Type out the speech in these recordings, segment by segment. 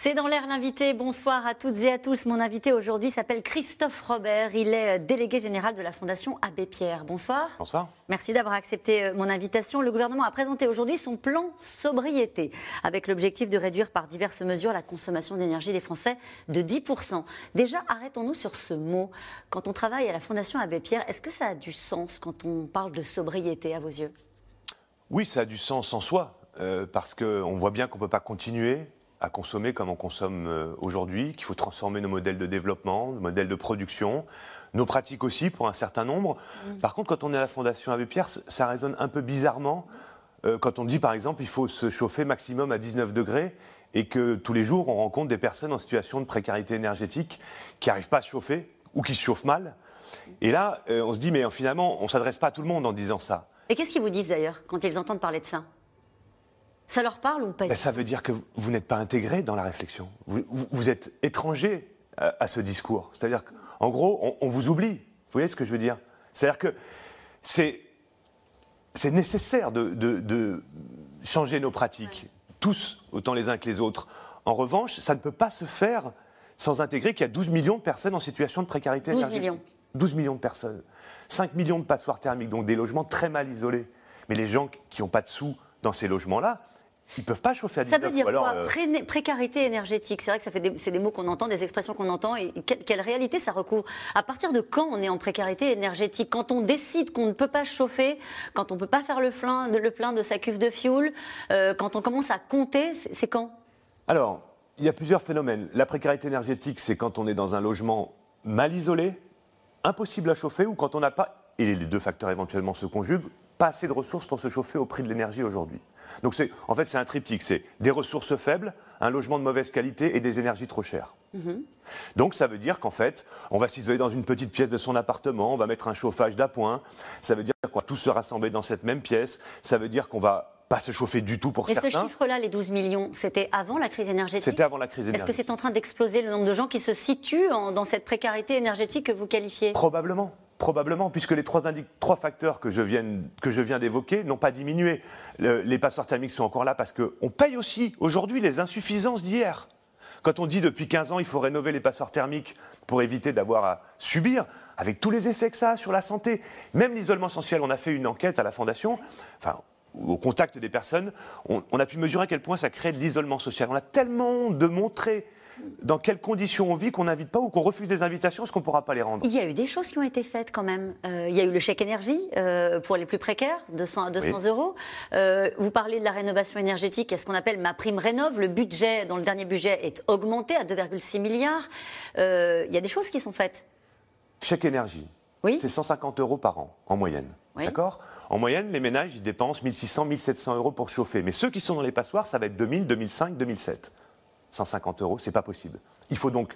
C'est dans l'air l'invité. Bonsoir à toutes et à tous. Mon invité aujourd'hui s'appelle Christophe Robert. Il est euh, délégué général de la Fondation Abbé Pierre. Bonsoir. Bonsoir. Merci d'avoir accepté euh, mon invitation. Le gouvernement a présenté aujourd'hui son plan sobriété avec l'objectif de réduire par diverses mesures la consommation d'énergie des Français de 10%. Déjà, arrêtons-nous sur ce mot. Quand on travaille à la Fondation Abbé Pierre, est-ce que ça a du sens quand on parle de sobriété à vos yeux? Oui, ça a du sens en soi. Euh, parce qu'on voit bien qu'on ne peut pas continuer à consommer comme on consomme euh, aujourd'hui, qu'il faut transformer nos modèles de développement, nos modèles de production, nos pratiques aussi pour un certain nombre. Par contre, quand on est à la Fondation Abbé Pierre, ça résonne un peu bizarrement euh, quand on dit par exemple il faut se chauffer maximum à 19 degrés et que tous les jours on rencontre des personnes en situation de précarité énergétique qui n'arrivent pas à se chauffer ou qui se chauffent mal. Et là, euh, on se dit mais finalement, on ne s'adresse pas à tout le monde en disant ça. Et qu'est-ce qu'ils vous disent d'ailleurs quand ils entendent parler de ça? Ça leur parle ou pas ben, Ça veut dire que vous, n'êtes pas intégré dans la réflexion. Vous, êtes étranger à, ce discours. C'est-à-dire qu'en gros, on, vous oublie. Vous voyez ce que je veux dire? C'est-à-dire que c'est, c'est nécessaire de, changer nos pratiques, tous, autant les uns que les autres. En revanche, ça ne peut pas se faire sans intégrer qu'il y a 12 millions de personnes en situation de précarité 12 énergétique. Millions. 12 millions de personnes. 5 millions de passoires thermiques, donc des logements très mal isolés. Mais les gens qui n'ont pas de sous dans ces logements-là, ils ne peuvent pas chauffer à 19 Ça veut dire quoi euh, Précarité énergétique, c'est vrai que ça fait c'est des mots qu'on entend, des expressions qu'on entend. Et quelle, réalité ça recouvre? À partir de quand on est en précarité énergétique? Quand on décide qu'on ne peut pas chauffer, quand on ne peut pas faire le plein, le plein de sa cuve de fioul, euh, quand on commence à compter, c'est quand? Alors, il y a plusieurs phénomènes. La précarité énergétique, c'est quand on est dans un logement mal isolé, impossible à chauffer, ou quand on n'a pas, et les deux facteurs éventuellement se conjuguent, pas assez de ressources pour se chauffer au prix de l'énergie aujourd'hui. Donc c'est, en fait, c'est un triptyque. C'est des ressources faibles, un logement de mauvaise qualité et des énergies trop chères. Mhm. Donc ça veut dire qu'en fait, on va s'isoler dans une petite pièce de son appartement, on va mettre un chauffage d'appoint. Ça veut dire qu'on va tous se rassembler dans cette même pièce. Ça veut dire qu'on va pas se chauffer du tout pour Mais certains. ce chiffre-là, les 12 millions, c'était avant la crise énergétique? C'était avant la crise énergétique. Est-ce que c'est en train d'exploser le nombre de gens qui se situent dans cette précarité énergétique que vous qualifiez? Probablement. Probablement, puisque les trois, facteurs que je viens, que je viens d'évoquer n'ont pas diminué. les passoires thermiques sont encore là parce qu'on paye aussi aujourd'hui les insuffisances d'hier. Quand on dit depuis 15 ans il faut rénover les passoires thermiques pour éviter d'avoir à subir, avec tous les effets que ça a sur la santé, même l'isolement social, on a fait une enquête à la Fondation, enfin au contact des personnes, on, on a pu mesurer à quel point ça crée de l'isolement social. On a tellement de montrer dans quelles conditions on vit qu'on n'invite pas ou qu'on refuse des invitations, est-ce qu'on ne pourra pas les rendre? Il y a eu des choses qui ont été faites quand même. Euh, il y a eu le chèque énergie euh, pour les plus précaires, 200 à 200 euros. Euh, vous parlez de la rénovation énergétique, il y a ce qu'on appelle ma prime rénov. Le budget, dans le dernier budget, est augmenté à 2,6 milliards. il y a des choses qui sont faites. Chèque énergie. Oui. C'est 150 euros par an, en moyenne. D'accord? En moyenne, les ménages, ils dépensent 1600, 1700 euros pour chauffer. Mais ceux qui sont dans les passoires, ça va être 2000, 2005, 2007. 150 euros, c'est pas possible. Il faut donc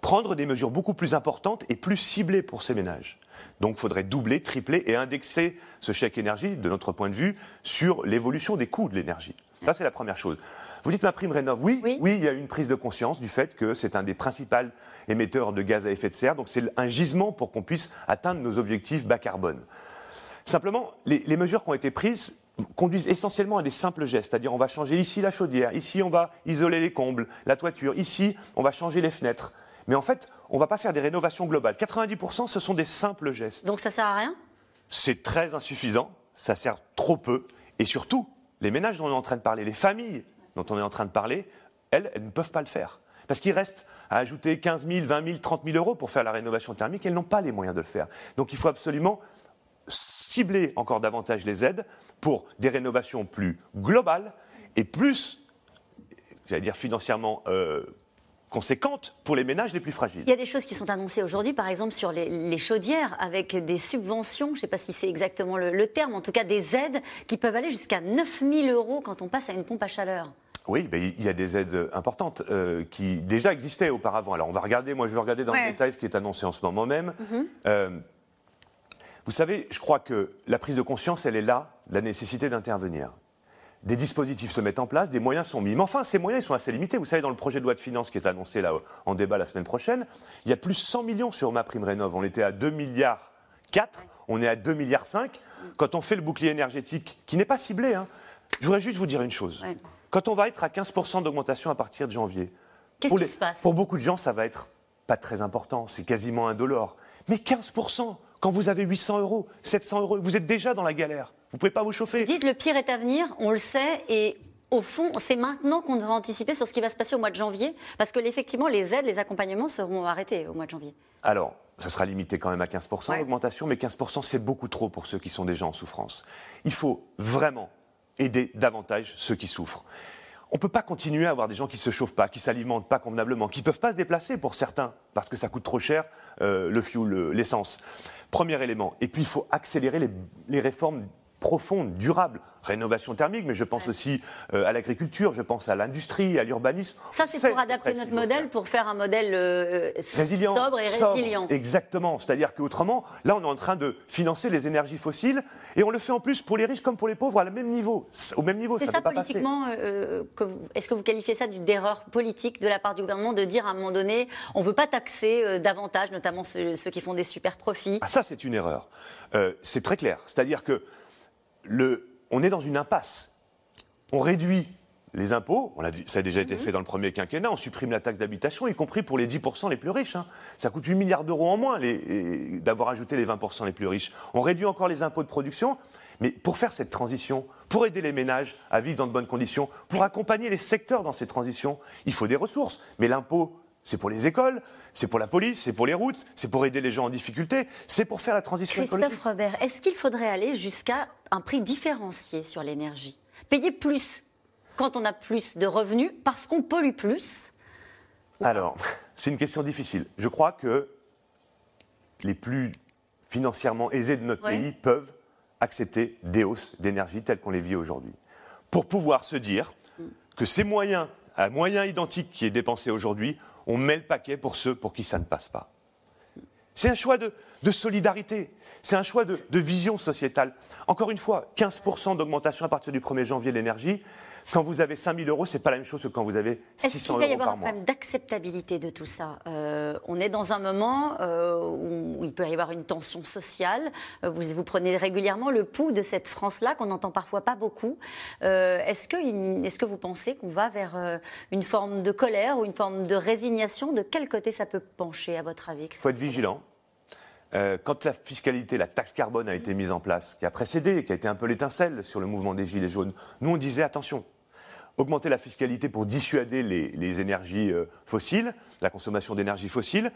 prendre des mesures beaucoup plus importantes et plus ciblées pour ces ménages. Donc il faudrait doubler, tripler et indexer ce chèque énergie, de notre point de vue, sur l'évolution des coûts de l'énergie. Ça, c'est la première chose. Vous dites ma prime rénov. Oui, oui, oui, il y a une prise de conscience du fait que c'est un des principaux émetteurs de gaz à effet de serre. Donc c'est un gisement pour qu'on puisse atteindre nos objectifs bas carbone. Simplement, les, mesures qui ont été prises conduisent essentiellement à des simples gestes, c'est-à-dire on va changer ici la chaudière, ici on va isoler les combles, la toiture, ici on va changer les fenêtres. Mais en fait, on ne va pas faire des rénovations globales. 90% ce sont des simples gestes. Donc ça sert à rien? C'est très insuffisant, ça sert trop peu, et surtout, les ménages dont on est en train de parler, les familles dont on est en train de parler, elles, elles ne peuvent pas le faire. Parce qu'il reste à ajouter 15 000, 20 000, 30 000 euros pour faire la rénovation thermique, elles n'ont pas les moyens de le faire. Donc il faut absolument cibler encore davantage les aides pour des rénovations plus globales et plus, j'allais dire financièrement euh, conséquentes pour les ménages les plus fragiles. Il y a des choses qui sont annoncées aujourd'hui, par exemple sur les, chaudières, avec des subventions, je ne sais pas si c'est exactement le, terme, en tout cas des aides qui peuvent aller jusqu'à 9 000 euros quand on passe à une pompe à chaleur. Oui, ben, il y a des aides importantes euh, qui déjà existaient auparavant. Alors on va regarder, moi je vais regarder dans le détail ce qui est annoncé en ce moment même. Mhm. Euh, vous savez, je crois que la prise de conscience, elle est là, la nécessité d'intervenir. des dispositifs se mettent en place, des moyens sont mis. Mais enfin, ces moyens ils sont assez limités. Vous savez, dans le projet de loi de finances qui est annoncé là en débat la semaine prochaine, il y a plus de 100 millions sur ma prime rénov. On était à 2 milliards 4, on est à 2 milliards 5. Quand on fait le bouclier énergétique, qui n'est pas ciblé, hein, je voudrais juste vous dire une chose. Quand on va être à 15% d'augmentation à partir de janvier, Qu'est-ce qui se passe? pour beaucoup de gens, ça va être pas très important, c'est quasiment indolore. Mais 15%, quand vous avez 800 euros, 700 euros, vous êtes déjà dans la galère. Vous ne pouvez pas vous chauffer. Vous dites le pire est à venir, on le sait, et au fond, c'est maintenant qu'on devrait anticiper sur ce qui va se passer au mois de janvier, parce que effectivement, les aides, les accompagnements seront arrêtés au mois de janvier. Alors, ça sera limité quand même à 15% l'augmentation, mais 15% c'est beaucoup trop pour ceux qui sont déjà en souffrance. Il faut vraiment aider davantage ceux qui souffrent. On ne peut pas continuer à avoir des gens qui ne se chauffent pas, qui s'alimentent pas convenablement, qui ne peuvent pas se déplacer pour certains, parce que ça coûte trop cher euh, le fuel, l'essence. Premier élément. Et puis il faut accélérer les, les réformes profonde, durable, rénovation thermique, mais je pense aussi euh, à l'agriculture, je pense à l'industrie, à l'urbanisme. Ça, c'est pour adapter notre modèle, pour faire un modèle euh, résilient, sobre et résilient. exactement. C'est-à-dire qu'autrement, là, on est en train de financer les énergies fossiles et on le fait en plus pour les riches comme pour les pauvres à le même niveau. Au même niveau, ça peut pas. Euh, est-ce que vous qualifiez ça d'erreur politique de la part du gouvernement de dire à un moment donné, on ne veut pas taxer davantage, notamment ceux, ceux, qui font des super profits? Ah, Ça, c'est une erreur. c'est très clair. C'est-à-dire que on est dans une impasse. On réduit les impôts, ça a déjà été mhm. fait dans le premier quinquennat, on supprime la taxe d'habitation, y compris pour les 10% les plus riches. Hein. Ça coûte 8 milliards d'euros en moins d'avoir ajouté les 20% les plus riches. On réduit encore les impôts de production, mais pour faire cette transition, pour aider les ménages à vivre dans de bonnes conditions, pour accompagner les secteurs dans ces transitions, il faut des ressources. Mais l'impôt, c'est pour les écoles, c'est pour la police, c'est pour les routes, c'est pour aider les gens en difficulté, c'est pour faire la transition écologique. Christophe Robert, est-ce qu'il faudrait aller jusqu'à un prix différencié sur l'énergie? Payer plus quand on a plus de revenus parce qu'on pollue plus? Alors, c'est une question difficile. Je crois que les plus financièrement aisés de notre pays peuvent accepter des hausses d'énergie telles qu'on les vit aujourd'hui. Pour pouvoir se dire que ces moyens, à moyens identiques qui est dépensé aujourd'hui, on met le paquet pour ceux pour qui ça ne passe pas. C'est un choix de, solidarité, c'est un choix de, vision sociétale. Encore une fois, 15% d'augmentation à partir du 1er janvier de l'énergie, quand vous avez 5 000 euros, c'est pas la même chose que quand vous avez 600 euros par mois. Est-ce qu'il va y avoir un problème d'acceptabilité de tout ça? Euh, On est dans un moment euh, où il peut y avoir une tension sociale. Euh, vous, vous prenez régulièrement le pouls de cette France-là qu'on n'entend parfois pas beaucoup. est-ce, que, est-ce que vous pensez qu'on va vers une forme de colère ou une forme de résignation? De quel côté ça peut pencher, à votre avis Il faut être vigilant. quand la fiscalité, la taxe carbone a été mise en place, qui a précédé, qui a été un peu l'étincelle sur le mouvement des Gilets jaunes, nous on disait attention, augmenter la fiscalité pour dissuader les, énergies euh, fossiles, la consommation d'énergie fossile,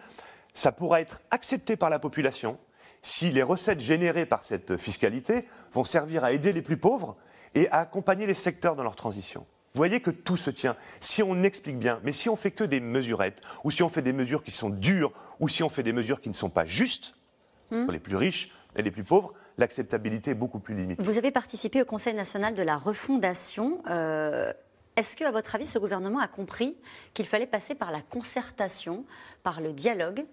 ça pourra être accepté par la population si les recettes générées par cette fiscalité vont servir à aider les plus pauvres et à accompagner les secteurs dans leur transition. Vous voyez que tout se tient. Si on explique bien, mais si on fait que des mesurettes, ou si on fait des mesures qui sont dures, ou si on fait des mesures qui ne sont pas justes, hmm. pour les plus riches et les plus pauvres, l'acceptabilité est beaucoup plus limitée. Vous avez participé au Conseil national de la refondation. Euh, est-ce que, à votre avis, ce gouvernement a compris qu'il fallait passer par la concertation, par le dialogue?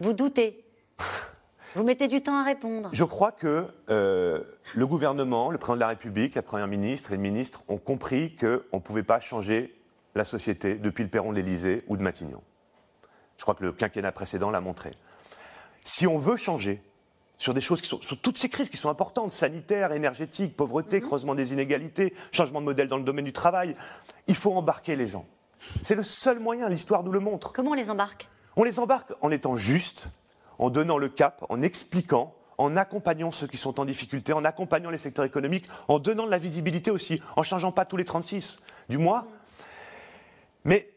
Vous doutez? Vous mettez du temps à répondre. Je crois que euh, le gouvernement, le président de la République, la première ministre et le ministre ont compris qu'on ne pouvait pas changer la société depuis le perron de l'Élysée ou de Matignon. Je crois que le quinquennat précédent l'a montré. Si on veut changer, sur des choses qui sont, sur toutes ces crises qui sont importantes, sanitaires, énergétiques, pauvreté, mhm. creusement des inégalités, changement de modèle dans le domaine du travail. Il faut embarquer les gens. C'est le seul moyen, l'histoire nous le montre. Comment on les embarque? On les embarque en étant juste, en donnant le cap, en expliquant, en accompagnant ceux qui sont en difficulté, en accompagnant les secteurs économiques, en donnant de la visibilité aussi, en changeant pas tous les 36 du mois. Mais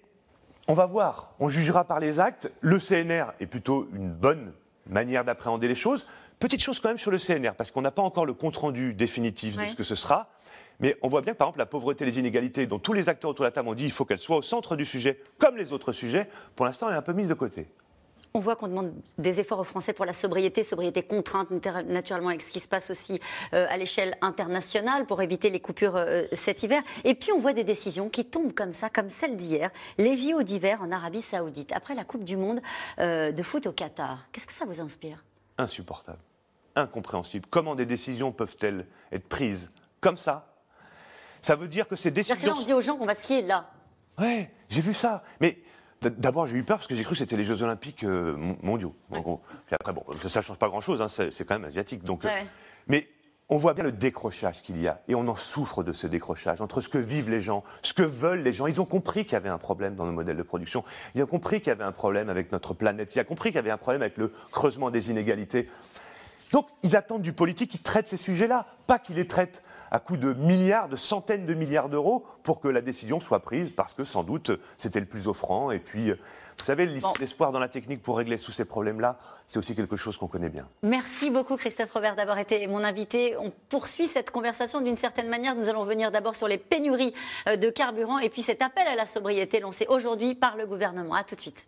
on va voir, on jugera par les actes. Le CNR est plutôt une bonne manière d'appréhender les choses. Petite chose quand même sur le CNR, parce qu'on n'a pas encore le compte-rendu définitif de ce que ce sera. Mais on voit bien, par exemple, la pauvreté et les inégalités, dont tous les acteurs autour de la table ont dit qu'il faut qu'elles soient au centre du sujet, comme les autres sujets. Pour l'instant, elle est un peu mise de côté. On voit qu'on demande des efforts aux Français pour la sobriété, sobriété contrainte naturellement avec ce qui se passe aussi euh, à l'échelle internationale pour éviter les coupures euh, cet hiver. Et puis on voit des décisions qui tombent comme ça, comme celle d'hier, les JO d'hiver en Arabie Saoudite, après la Coupe du Monde euh, de foot au Qatar. Qu'est-ce que ça vous inspire? Insupportable, incompréhensible. Comment des décisions peuvent-elles être prises comme ça? Ça veut dire que ces décisions. on dit aux gens qu'on va skier là. Ouais, j'ai vu ça. Mais D'abord, j'ai eu peur parce que j'ai cru que c'était les Jeux Olympiques euh, mondiaux. après, bon, ça ne change pas grand-chose, hein, c'est quand même asiatique. Donc, euh, mais on voit bien le décrochage qu'il y a, et on en souffre de ce décrochage entre ce que vivent les gens, ce que veulent les gens. Ils ont compris qu'il y avait un problème dans nos modèles de production. Ils ont compris qu'il y avait un problème avec notre planète. Ils ont compris qu'il y avait un problème avec le creusement des inégalités. Donc, ils attendent du politique qui traite ces sujets-là, pas qu'il les traite à coups de milliards, de centaines de milliards d'euros pour que la décision soit prise, parce que sans doute c'était le plus offrant. Et puis, vous savez, l'espoir dans la technique pour régler tous ces problèmes-là, c'est aussi quelque chose qu'on connaît bien. Merci beaucoup, Christophe Robert, d'avoir été mon invité. On poursuit cette conversation d'une certaine manière. Nous allons venir d'abord sur les pénuries euh, de carburant et puis cet appel à la sobriété lancé aujourd'hui par le gouvernement. A tout de suite.